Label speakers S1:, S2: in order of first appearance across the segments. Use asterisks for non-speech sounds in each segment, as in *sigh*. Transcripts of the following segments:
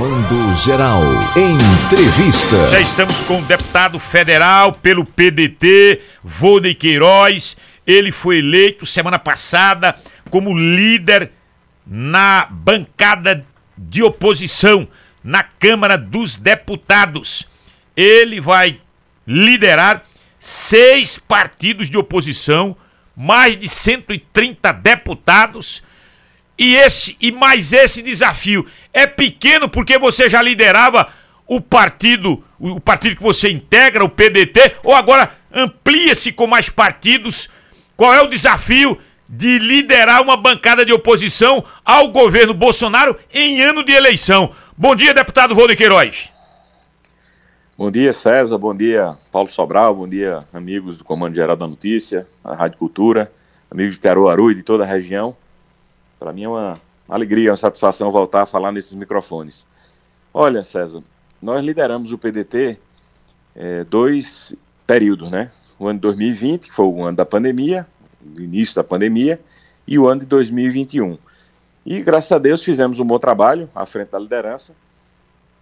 S1: Comando Geral. Entrevista.
S2: Já estamos com o deputado federal pelo PDT, Volney Queiroz. Ele foi eleito semana passada como líder na bancada de oposição na Câmara dos Deputados. Ele vai liderar seis partidos de oposição, mais de 130 deputados. E esse e mais esse desafio é pequeno porque você já liderava o partido, o partido que você integra, o PDT, ou agora amplia-se com mais partidos. Qual é o desafio de liderar uma bancada de oposição ao governo Bolsonaro em ano de eleição? Bom dia, deputado Rony Queiroz.
S3: Bom dia, César. Bom dia, Paulo Sobral. Bom dia, amigos do Comando Geral da Notícia, a Rádio Cultura, amigos de Caruaru e de toda a região. Para mim é uma alegria, uma satisfação voltar a falar nesses microfones. Olha, César, nós lideramos o PDT é, dois períodos, né? O ano de 2020, que foi o ano da pandemia, o início da pandemia, e o ano de 2021. E graças a Deus fizemos um bom trabalho à frente da liderança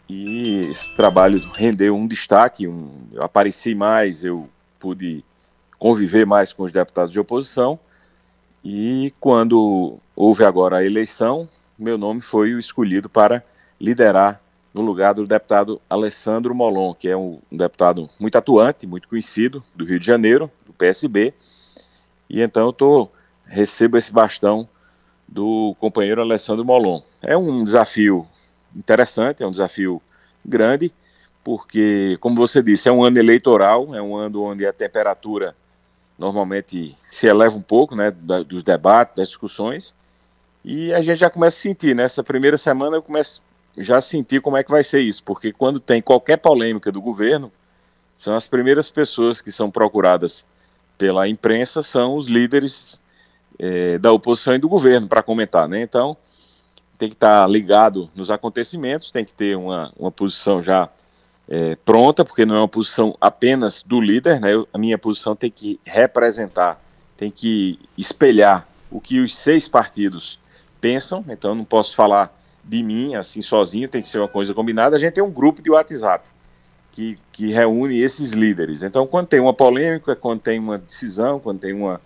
S3: e esse trabalho rendeu um destaque, um, eu apareci mais, eu pude conviver mais com os deputados de oposição, e quando houve agora a eleição, meu nome foi o escolhido para liderar no lugar do deputado Alessandro Molon, que é um, deputado muito atuante, muito conhecido do Rio de Janeiro, do PSB, e então eu tô, recebo esse bastão do companheiro Alessandro Molon. É um desafio interessante, é um desafio grande, porque, como você disse, é um ano eleitoral, é um ano onde a temperatura normalmente se eleva um pouco, né, dos debates, das discussões, e a gente já começa a sentir, nessa primeira semana eu começo já a sentir como é que vai ser isso, porque quando tem qualquer polêmica do governo, são as primeiras pessoas que são procuradas pela imprensa, são os líderes é, da oposição e do governo para comentar, né, então tem que estar tá ligado nos acontecimentos, tem que ter uma, uma posição já é, pronta, porque não é uma posição apenas do líder, né? Eu, a minha posição tem que representar, tem que espelhar o que os seis partidos pensam, então não posso falar de mim assim sozinho, tem que ser uma coisa combinada. A gente tem um grupo de WhatsApp que, que reúne esses líderes. Então, quando tem uma polêmica, quando tem uma decisão, quando tem uma,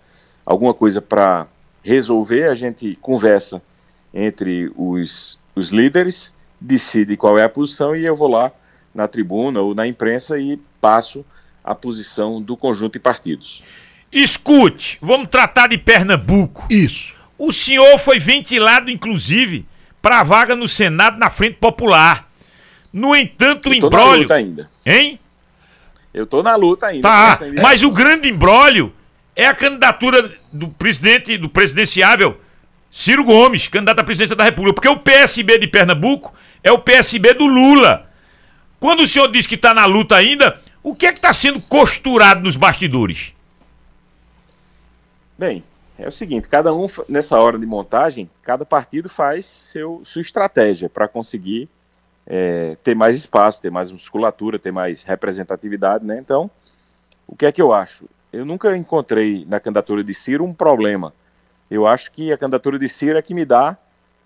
S3: alguma coisa para resolver, a gente conversa entre os, os líderes, decide qual é a posição e eu vou lá na tribuna ou na imprensa e passo a posição do conjunto de partidos.
S2: Escute, vamos tratar de Pernambuco.
S4: Isso.
S2: O senhor foi ventilado, inclusive, para a vaga no Senado na Frente Popular. No entanto, o embrólio. Na
S3: luta ainda.
S2: Hein?
S3: Eu tô na luta ainda.
S2: Tá, mas o grande embrólio é a candidatura do presidente, do presidenciável Ciro Gomes, candidato à presidência da República, porque o PSB de Pernambuco é o PSB do Lula. Quando o senhor diz que está na luta ainda, o que é que está sendo costurado nos bastidores?
S3: Bem, é o seguinte, cada um nessa hora de montagem, cada partido faz seu, sua estratégia para conseguir é, ter mais espaço, ter mais musculatura, ter mais representatividade, né? Então, o que é que eu acho? Eu nunca encontrei na candidatura de Ciro um problema eu acho que a candidatura de Ciro é que me dá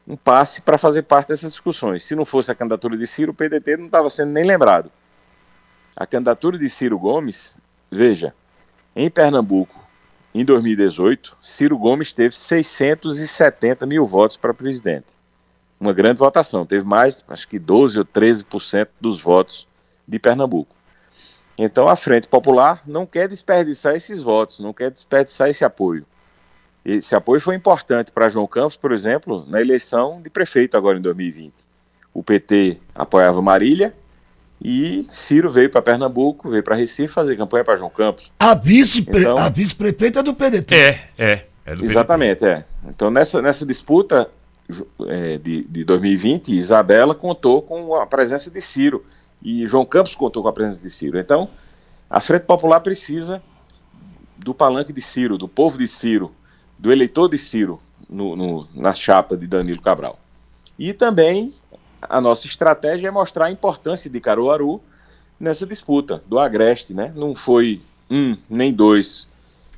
S3: um passe para fazer parte dessas discussões. Se não fosse a candidatura de Ciro, o PDT não estava sendo nem lembrado. A candidatura de Ciro Gomes, veja, em Pernambuco, em 2018, Ciro Gomes teve 670 mil votos para presidente. Uma grande votação, teve mais, acho que 12 ou 13% dos votos de Pernambuco. Então a Frente Popular não quer desperdiçar esses votos, não quer desperdiçar esse apoio. Esse apoio foi importante para João Campos, por exemplo, na eleição de prefeito agora em 2020. O PT apoiava Marília e Ciro veio para Pernambuco, veio para Recife fazer campanha para João Campos.
S4: A vice-prefeita então, vice é do PDT.
S2: É, é. é do
S3: exatamente, PDT. é. Então nessa, nessa disputa é, de, de 2020, Isabela contou com a presença de Ciro e João Campos contou com a presença de Ciro. Então, a Frente Popular precisa do palanque de Ciro, do povo de Ciro, do eleitor de Ciro no, no, na chapa de Danilo Cabral. E também a nossa estratégia é mostrar a importância de Caruaru nessa disputa do Agreste, né? Não foi um nem dois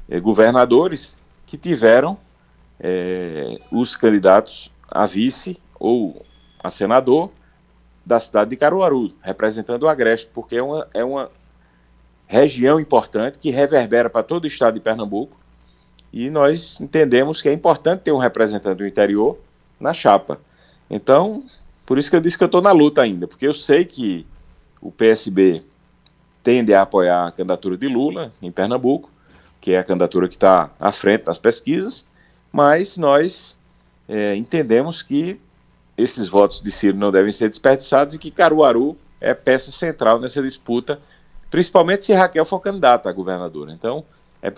S3: é, governadores que tiveram é, os candidatos a vice ou a senador da cidade de Caruaru, representando o Agreste, porque é uma, é uma região importante que reverbera para todo o estado de Pernambuco e nós entendemos que é importante ter um representante do interior na chapa. Então, por isso que eu disse que eu estou na luta ainda, porque eu sei que o PSB tende a apoiar a candidatura de Lula em Pernambuco, que é a candidatura que está à frente das pesquisas, mas nós é, entendemos que esses votos de Ciro não devem ser desperdiçados e que Caruaru é peça central nessa disputa, principalmente se Raquel for candidata a governadora. Então, é,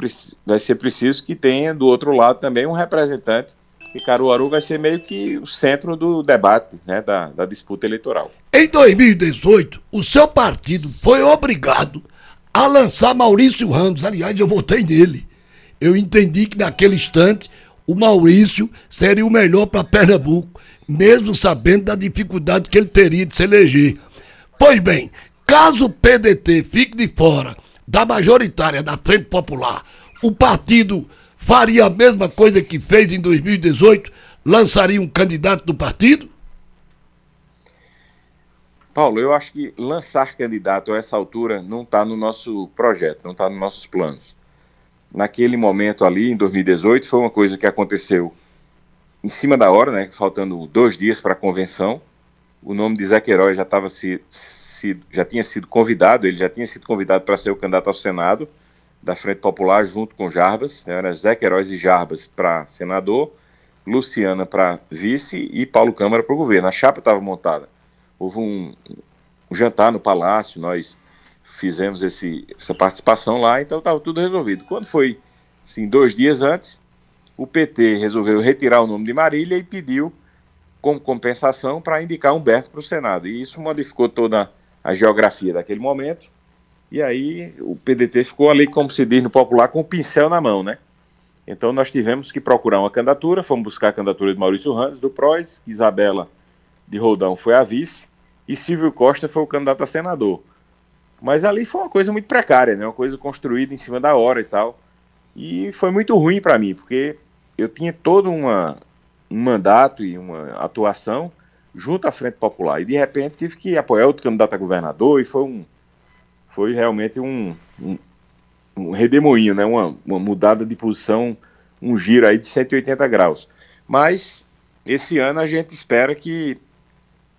S3: vai ser preciso que tenha do outro lado também um representante, e Caruaru vai ser meio que o centro do debate, né, da, da disputa eleitoral.
S4: Em 2018, o seu partido foi obrigado a lançar Maurício Ramos. Aliás, eu votei nele. Eu entendi que naquele instante o Maurício seria o melhor para Pernambuco, mesmo sabendo da dificuldade que ele teria de se eleger. Pois bem, caso o PDT fique de fora da majoritária da Frente Popular, o partido faria a mesma coisa que fez em 2018? Lançaria um candidato do partido?
S3: Paulo, eu acho que lançar candidato a essa altura não está no nosso projeto, não está nos nossos planos. Naquele momento ali, em 2018, foi uma coisa que aconteceu em cima da hora, né, faltando dois dias para a convenção. O nome de Zé Queiroz já, tava se, se, já tinha sido convidado, ele já tinha sido convidado para ser o candidato ao Senado da Frente Popular junto com Jarbas, né, era Zé Queiroz e Jarbas para senador, Luciana para vice e Paulo Câmara para o governo. A chapa estava montada houve um, um jantar no palácio, nós fizemos esse, essa participação lá, então estava tudo resolvido. Quando foi, assim, dois dias antes, o PT resolveu retirar o nome de Marília e pediu como compensação para indicar Humberto para o Senado. E isso modificou toda a geografia daquele momento. E aí o PDT ficou ali, como se diz no popular, com o pincel na mão, né? Então nós tivemos que procurar uma candidatura, fomos buscar a candidatura de Maurício Randes, do PROS, Isabela de Roldão foi a vice, e Silvio Costa foi o candidato a senador. Mas ali foi uma coisa muito precária, né? Uma coisa construída em cima da hora e tal. E foi muito ruim para mim, porque eu tinha todo uma, um mandato e uma atuação junto à Frente Popular. E de repente tive que apoiar outro candidato a governador e foi um foi realmente um, um, um redemoinho, né? Uma, uma mudada de posição, um giro aí de 180 graus. Mas esse ano a gente espera que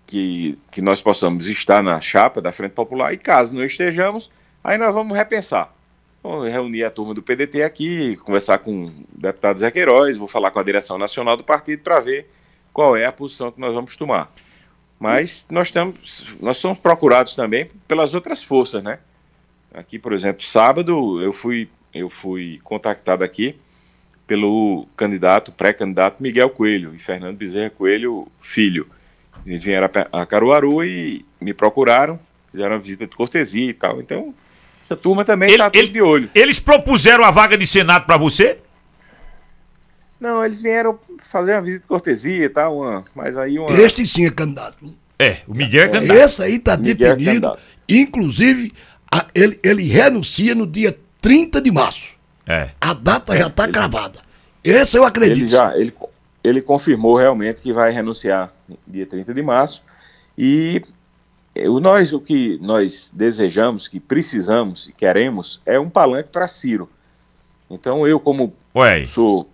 S3: que, que nós possamos estar na chapa da Frente Popular e caso não estejamos, aí nós vamos repensar. Vamos reunir a turma do PDT aqui, conversar com o deputado Zé Queiroz, vou falar com a direção nacional do partido para ver qual é a posição que nós vamos tomar. Mas nós, estamos, nós somos procurados também pelas outras forças, né? Aqui, por exemplo, sábado eu fui, eu fui contactado aqui pelo candidato, pré-candidato Miguel Coelho e Fernando Bezerra Coelho, filho. Eles vieram a Caruaru e me procuraram, fizeram uma visita de cortesia e tal. Então, essa turma também está tudo de olho.
S2: Eles propuseram a vaga de Senado para você?
S3: Não, eles vieram fazer uma visita de cortesia e tal, uma, mas aí uma...
S4: Este sim é candidato.
S2: É, o Miguel é candidato.
S4: Esse aí está é definido. É inclusive, a, ele, ele renuncia no dia 30 de março. É. A data é, já está cravada. Esse eu acredito.
S3: Ele já, ele, ele confirmou realmente que vai renunciar dia 30 de março. E o, nós, o que nós desejamos, que precisamos e queremos, é um palanque para Ciro. Então eu, como Ué. sou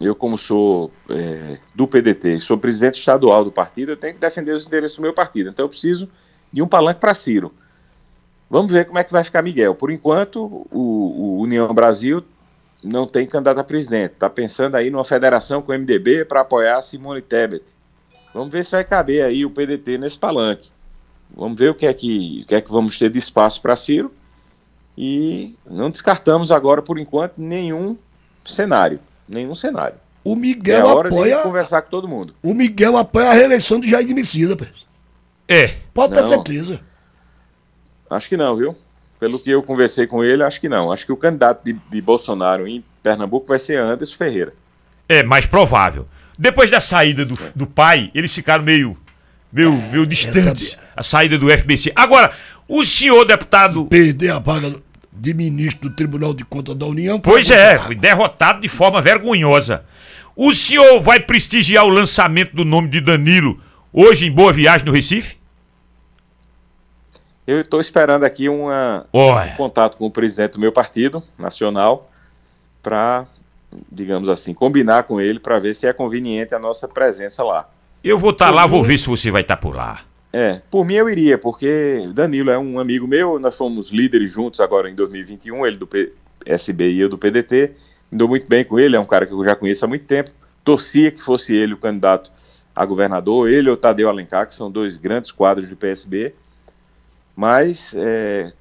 S3: eu como sou é, do PDT, sou presidente estadual do partido, eu tenho que defender os interesses do meu partido. Então eu preciso de um palanque para Ciro. Vamos ver como é que vai ficar Miguel. Por enquanto, o, o União Brasil não tem candidato a presidente. Está pensando aí numa federação com o MDB para apoiar Simone Tebet. Vamos ver se vai caber aí o PDT nesse palanque. Vamos ver o que é que, o que, é que vamos ter de espaço para Ciro. E não descartamos agora, por enquanto, nenhum cenário. Nenhum cenário.
S4: O Miguel é hora apoia.
S3: De conversar com todo mundo.
S4: O Miguel apoia a reeleição de Jair Messias,
S2: É.
S4: Pode ter certeza.
S3: Acho que não, viu? Pelo que eu conversei com ele, acho que não. Acho que o candidato de, de Bolsonaro em Pernambuco vai ser Anderson Ferreira.
S2: É, mais provável. Depois da saída do, do pai, eles ficaram meio, meio, meio distantes. A saída do FBC. Agora, o senhor deputado.
S4: Perder a vaga de ministro do Tribunal de Contas da União.
S2: Pois é, foi derrotado de forma vergonhosa. O senhor vai prestigiar o lançamento do nome de Danilo hoje em Boa Viagem no Recife?
S3: Eu estou esperando aqui uma, um contato com o presidente do meu partido nacional para, digamos assim, combinar com ele para ver se é conveniente a nossa presença lá.
S2: Eu vou estar tá lá, vou ver se você vai estar tá por lá.
S3: É, por mim eu iria, porque Danilo é um amigo meu, nós fomos líderes juntos agora em 2021, ele do PSB e eu do PDT, andou muito bem com ele, é um cara que eu já conheço há muito tempo, torcia que fosse ele o candidato a governador, ele ou Tadeu Alencar, que são dois grandes quadros do PSB, mas, é,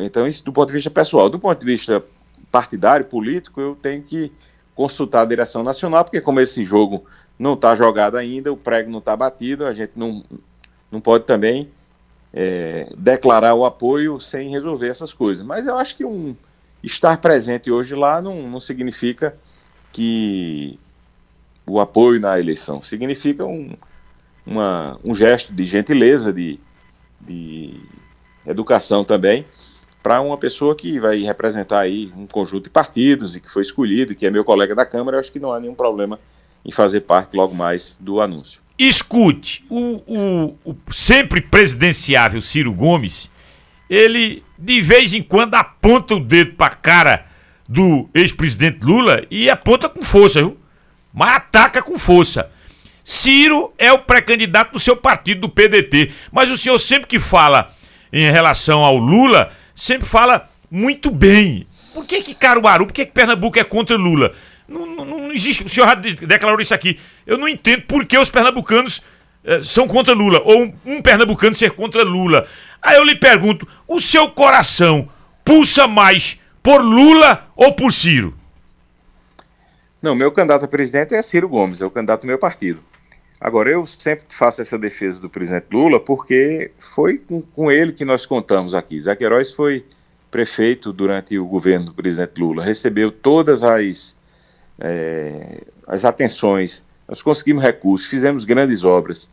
S3: então isso do ponto de vista pessoal. Do ponto de vista partidário, político, eu tenho que consultar a direção nacional, porque como esse jogo não está jogado ainda, o prego não está batido, a gente não, não pode também é, declarar o apoio sem resolver essas coisas. Mas eu acho que um estar presente hoje lá não, não significa que o apoio na eleição. Significa um, uma, um gesto de gentileza, de, de educação também, para uma pessoa que vai representar aí um conjunto de partidos e que foi escolhido, que é meu colega da Câmara, eu acho que não há nenhum problema em fazer parte logo mais do anúncio.
S2: Escute, o, o, o sempre presidenciável Ciro Gomes, ele de vez em quando aponta o dedo para a cara do ex-presidente Lula e aponta com força, viu? mas ataca com força. Ciro é o pré-candidato do seu partido, do PDT. Mas o senhor sempre que fala em relação ao Lula, sempre fala muito bem. Por que que Caruaru, por que que Pernambuco é contra Lula? Não, não, não existe, o senhor já declarou isso aqui. Eu não entendo por que os pernambucanos eh, são contra Lula, ou um, pernambucano ser contra Lula. Aí eu lhe pergunto, o seu coração pulsa mais por Lula ou por Ciro?
S3: Não, meu candidato a presidente é Ciro Gomes, é o candidato do meu partido. Agora, eu sempre faço essa defesa do presidente Lula porque foi com, com ele que nós contamos aqui. Zaqueiroz foi prefeito durante o governo do presidente Lula, recebeu todas as, é, as atenções, nós conseguimos recursos, fizemos grandes obras.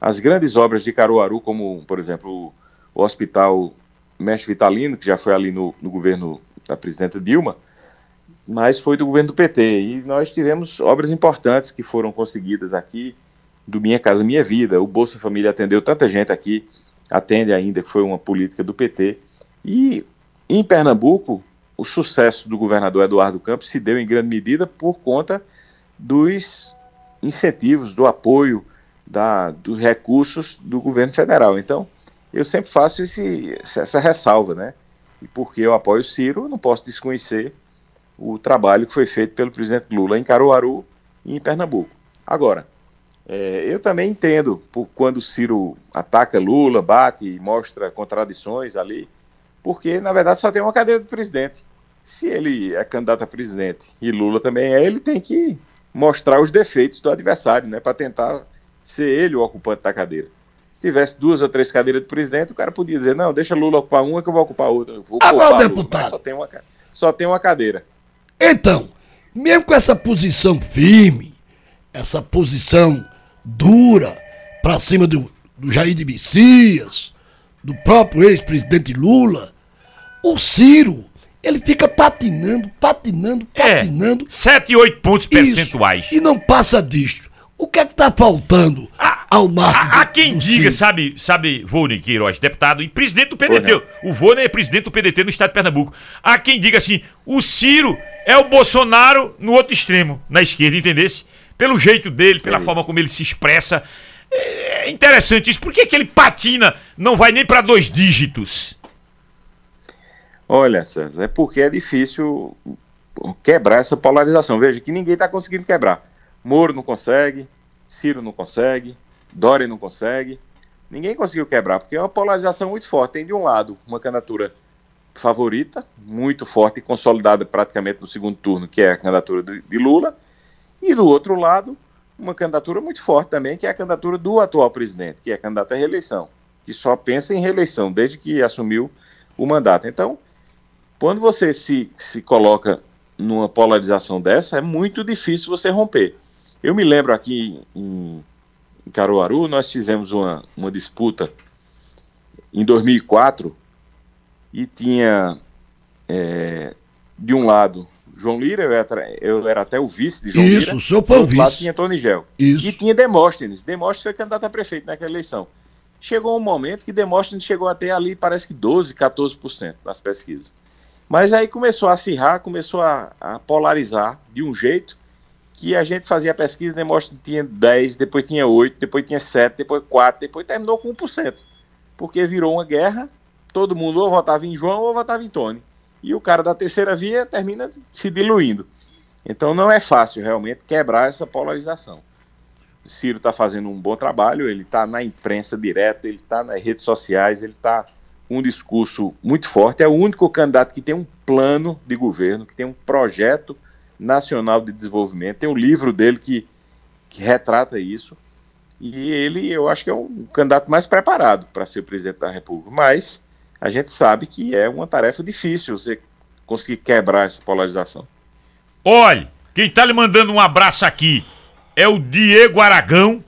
S3: As grandes obras de Caruaru, como, por exemplo, o, Hospital Mestre Vitalino, que já foi ali no, no governo da presidenta Dilma, mas foi do governo do PT. E nós tivemos obras importantes que foram conseguidas aqui, do Minha Casa Minha Vida. O Bolsa Família atendeu tanta gente aqui, atende ainda, que foi uma política do PT. E em Pernambuco, o sucesso do governador Eduardo Campos se deu em grande medida por conta dos incentivos, do apoio, da, dos recursos do governo federal. Então, eu sempre faço esse, essa ressalva, né? E porque eu apoio o Ciro, não posso desconhecer o trabalho que foi feito pelo presidente Lula em Caruaru e em Pernambuco. Agora, é, eu também entendo por quando Ciro ataca Lula, bate e mostra contradições ali, porque na verdade só tem uma cadeira de presidente. Se ele é candidato a presidente e Lula também é, ele tem que mostrar os defeitos do adversário, né, para tentar ser ele o ocupante da cadeira. Se tivesse duas ou três cadeiras de presidente, o cara podia dizer: não, deixa Lula ocupar uma que eu vou ocupar outra. vou
S4: Agora, deputado. Lula,
S3: só tem uma, só tem uma cadeira.
S4: Então, mesmo com essa posição firme, essa posição dura para cima do, do Jair de Messias, do próprio ex-presidente Lula, o Ciro, ele fica patinando, patinando, é, patinando.
S2: É, 7 e 8 pontos percentuais.
S4: Isso, e não passa disto. O que é que está faltando
S2: ah, ao marco? Há quem diga, sabe, sabe, Vônei Queiroz, deputado e presidente do PDT. O Vônei é presidente do PDT no estado de Pernambuco. Há quem diga assim: o Ciro é o Bolsonaro no outro extremo, na esquerda, entendesse? Pelo jeito dele, pela Sim. forma como ele se expressa. É interessante isso. Por que, que ele patina, não vai nem para dois dígitos?
S3: Olha, César, é porque é difícil quebrar essa polarização. Veja que ninguém está conseguindo quebrar. Moro não consegue, Ciro não consegue, Dória não consegue. Ninguém conseguiu quebrar, porque é uma polarização muito forte. Tem de um lado uma candidatura favorita, muito forte e consolidada praticamente no segundo turno, que é a candidatura de Lula, e do outro lado, uma candidatura muito forte também, que é a candidatura do atual presidente, que é candidato à reeleição, que só pensa em reeleição desde que assumiu o mandato. Então, quando você se, se coloca numa polarização dessa, é muito difícil você romper. Eu me lembro aqui em, em Caruaru, nós fizemos uma, uma disputa em 2004 e tinha é, de um lado João Lira, eu era, eu era até o vice de João
S4: Isso,
S3: Lira. Isso,
S4: o senhor foi o vice.
S3: lado tinha Tony Gel.
S4: Isso.
S3: E tinha Demóstenes. Demóstenes foi candidato a prefeito naquela eleição. chegou um momento que Demóstenes chegou até ali, parece que 12, 14% nas pesquisas. Mas aí começou a acirrar, começou a, a, polarizar de um jeito que a gente fazia a pesquisa, Demóstenes tinha 10, depois tinha 8, depois tinha 7, depois 4, depois terminou com 1%. Porque virou uma guerra, todo mundo ou votava em João ou votava em Tony. E o cara da terceira via termina se diluindo. Então não é fácil realmente quebrar essa polarização. O Ciro está fazendo um bom trabalho, ele está na imprensa direta, ele está nas redes sociais, ele está um discurso muito forte. É o único candidato que tem um plano de governo, que tem um projeto nacional de desenvolvimento. Tem um livro dele que, que retrata isso. E ele, eu acho que é um candidato mais preparado para ser o presidente da República. Mas a gente sabe que é uma tarefa difícil você conseguir quebrar essa polarização.
S2: Olha, quem está lhe mandando um abraço aqui é o Diego Aragão.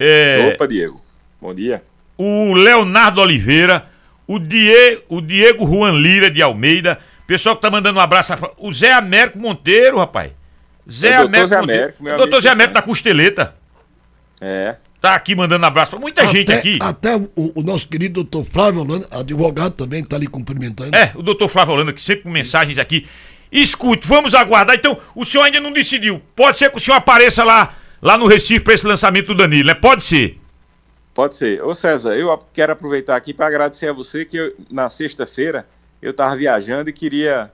S3: É, Opa, Diego. Bom dia.
S2: O Leonardo Oliveira, o, Die, o Diego Juan Lira de Almeida. Pessoal que tá mandando um abraço. O Zé Américo Monteiro, rapaz.
S3: Zé é Américo. Zé Américo
S2: meu doutor Zé Américo da Costeleta.
S3: É.
S2: Tá aqui mandando abraço pra muita
S4: até,
S2: gente aqui.
S4: Até o, o, nosso querido doutor Flávio Holanda, advogado também, tá ali cumprimentando.
S2: É, o doutor Flávio Holanda, que sempre com mensagens aqui. Escute, vamos aguardar. Então, o senhor ainda não decidiu. Pode ser que o senhor apareça lá, lá no Recife para esse lançamento do Danilo, né? Pode ser.
S3: Pode ser. Ô César, eu quero aproveitar aqui para agradecer a você que eu, na sexta-feira eu estava viajando e queria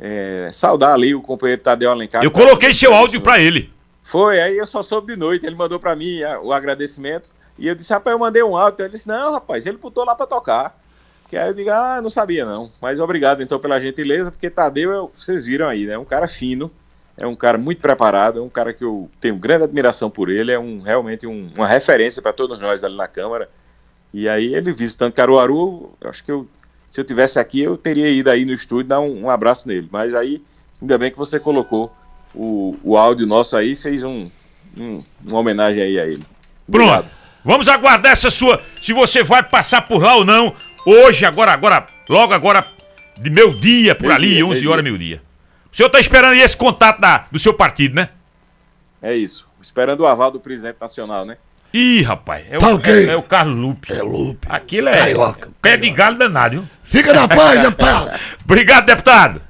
S3: é, saudar ali o companheiro Tadeu Alencar.
S2: Eu coloquei seu áudio para ele.
S3: Foi, aí eu só soube de noite, ele mandou para mim o agradecimento. E eu disse, rapaz, eu mandei um áudio. Ele disse, não, rapaz, ele botou lá para tocar. Que aí eu digo, ah, não sabia não. Mas obrigado então pela gentileza, porque Tadeu, eu, vocês viram aí, né? Um cara fino, é um cara muito preparado, é um cara que eu tenho grande admiração por ele, é um realmente um, uma referência para todos nós ali na Câmara. E aí ele visitando Caruaru, eu acho que eu, se eu tivesse aqui, eu teria ido aí no estúdio dar um, um abraço nele. Mas aí, ainda bem que você colocou o, o áudio nosso aí, fez um, um uma homenagem aí a ele.
S2: Obrigado. Pronto. Vamos aguardar essa sua, se você vai passar por lá ou não. Hoje, agora, agora, logo agora, de meu dia, por meio ali, dia, 11 horas, meio dia. O senhor está esperando esse contato da, do seu partido, né?
S3: É isso. Esperando o aval do presidente nacional, né?
S2: Ih, rapaz, é, tá o, okay. é, é, o Carlos Lupe.
S4: É Lupe.
S2: Aquilo é Carioca, pé Carioca. de galho danado, viu?
S4: Fica na paz, *laughs* deputado.
S2: Obrigado, deputado.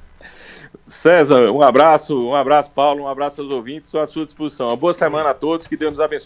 S3: César, um abraço, um abraço, Paulo, um abraço aos ouvintes, estou à sua disposição. Uma boa semana a todos, que Deus nos abençoe.